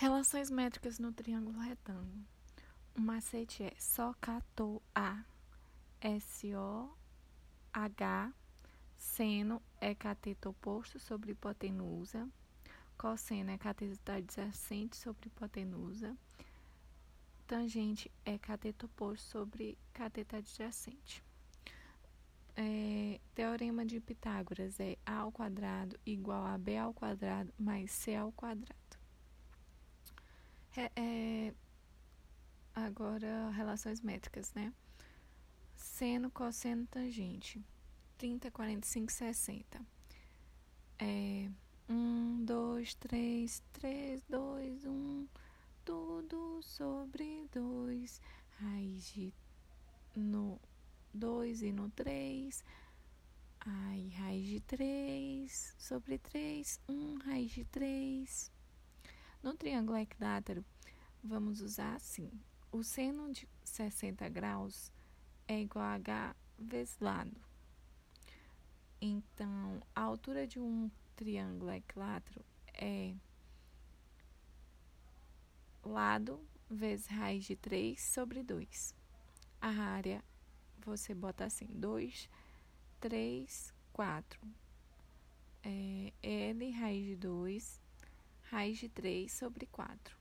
Relações métricas no triângulo retângulo. O macete é socato A, S-O-H, seno é cateto oposto sobre hipotenusa, cosseno é cateto adjacente sobre hipotenusa, tangente é cateto oposto sobre cateto adjacente. É, teorema de Pitágoras é A ao quadrado igual a B ao quadrado mais C ao quadrado. É, é, agora, relações métricas, né? Seno, cosseno, tangente. 30, 45, 60. É, 1, 2, 3, 3, 2, 1. Tudo sobre 2. Raiz de no 2 e no 3. Aí, raiz de 3 sobre 3. 1, raiz de 3. No triângulo equilátero, vamos usar assim: o seno de 60 graus é igual a h vezes lado. Então, a altura de um triângulo equilátero é lado vezes raiz de 3 sobre 2. A área, você bota assim: 2, 3, 4. É, L raiz de 2 raiz de 3 sobre 4.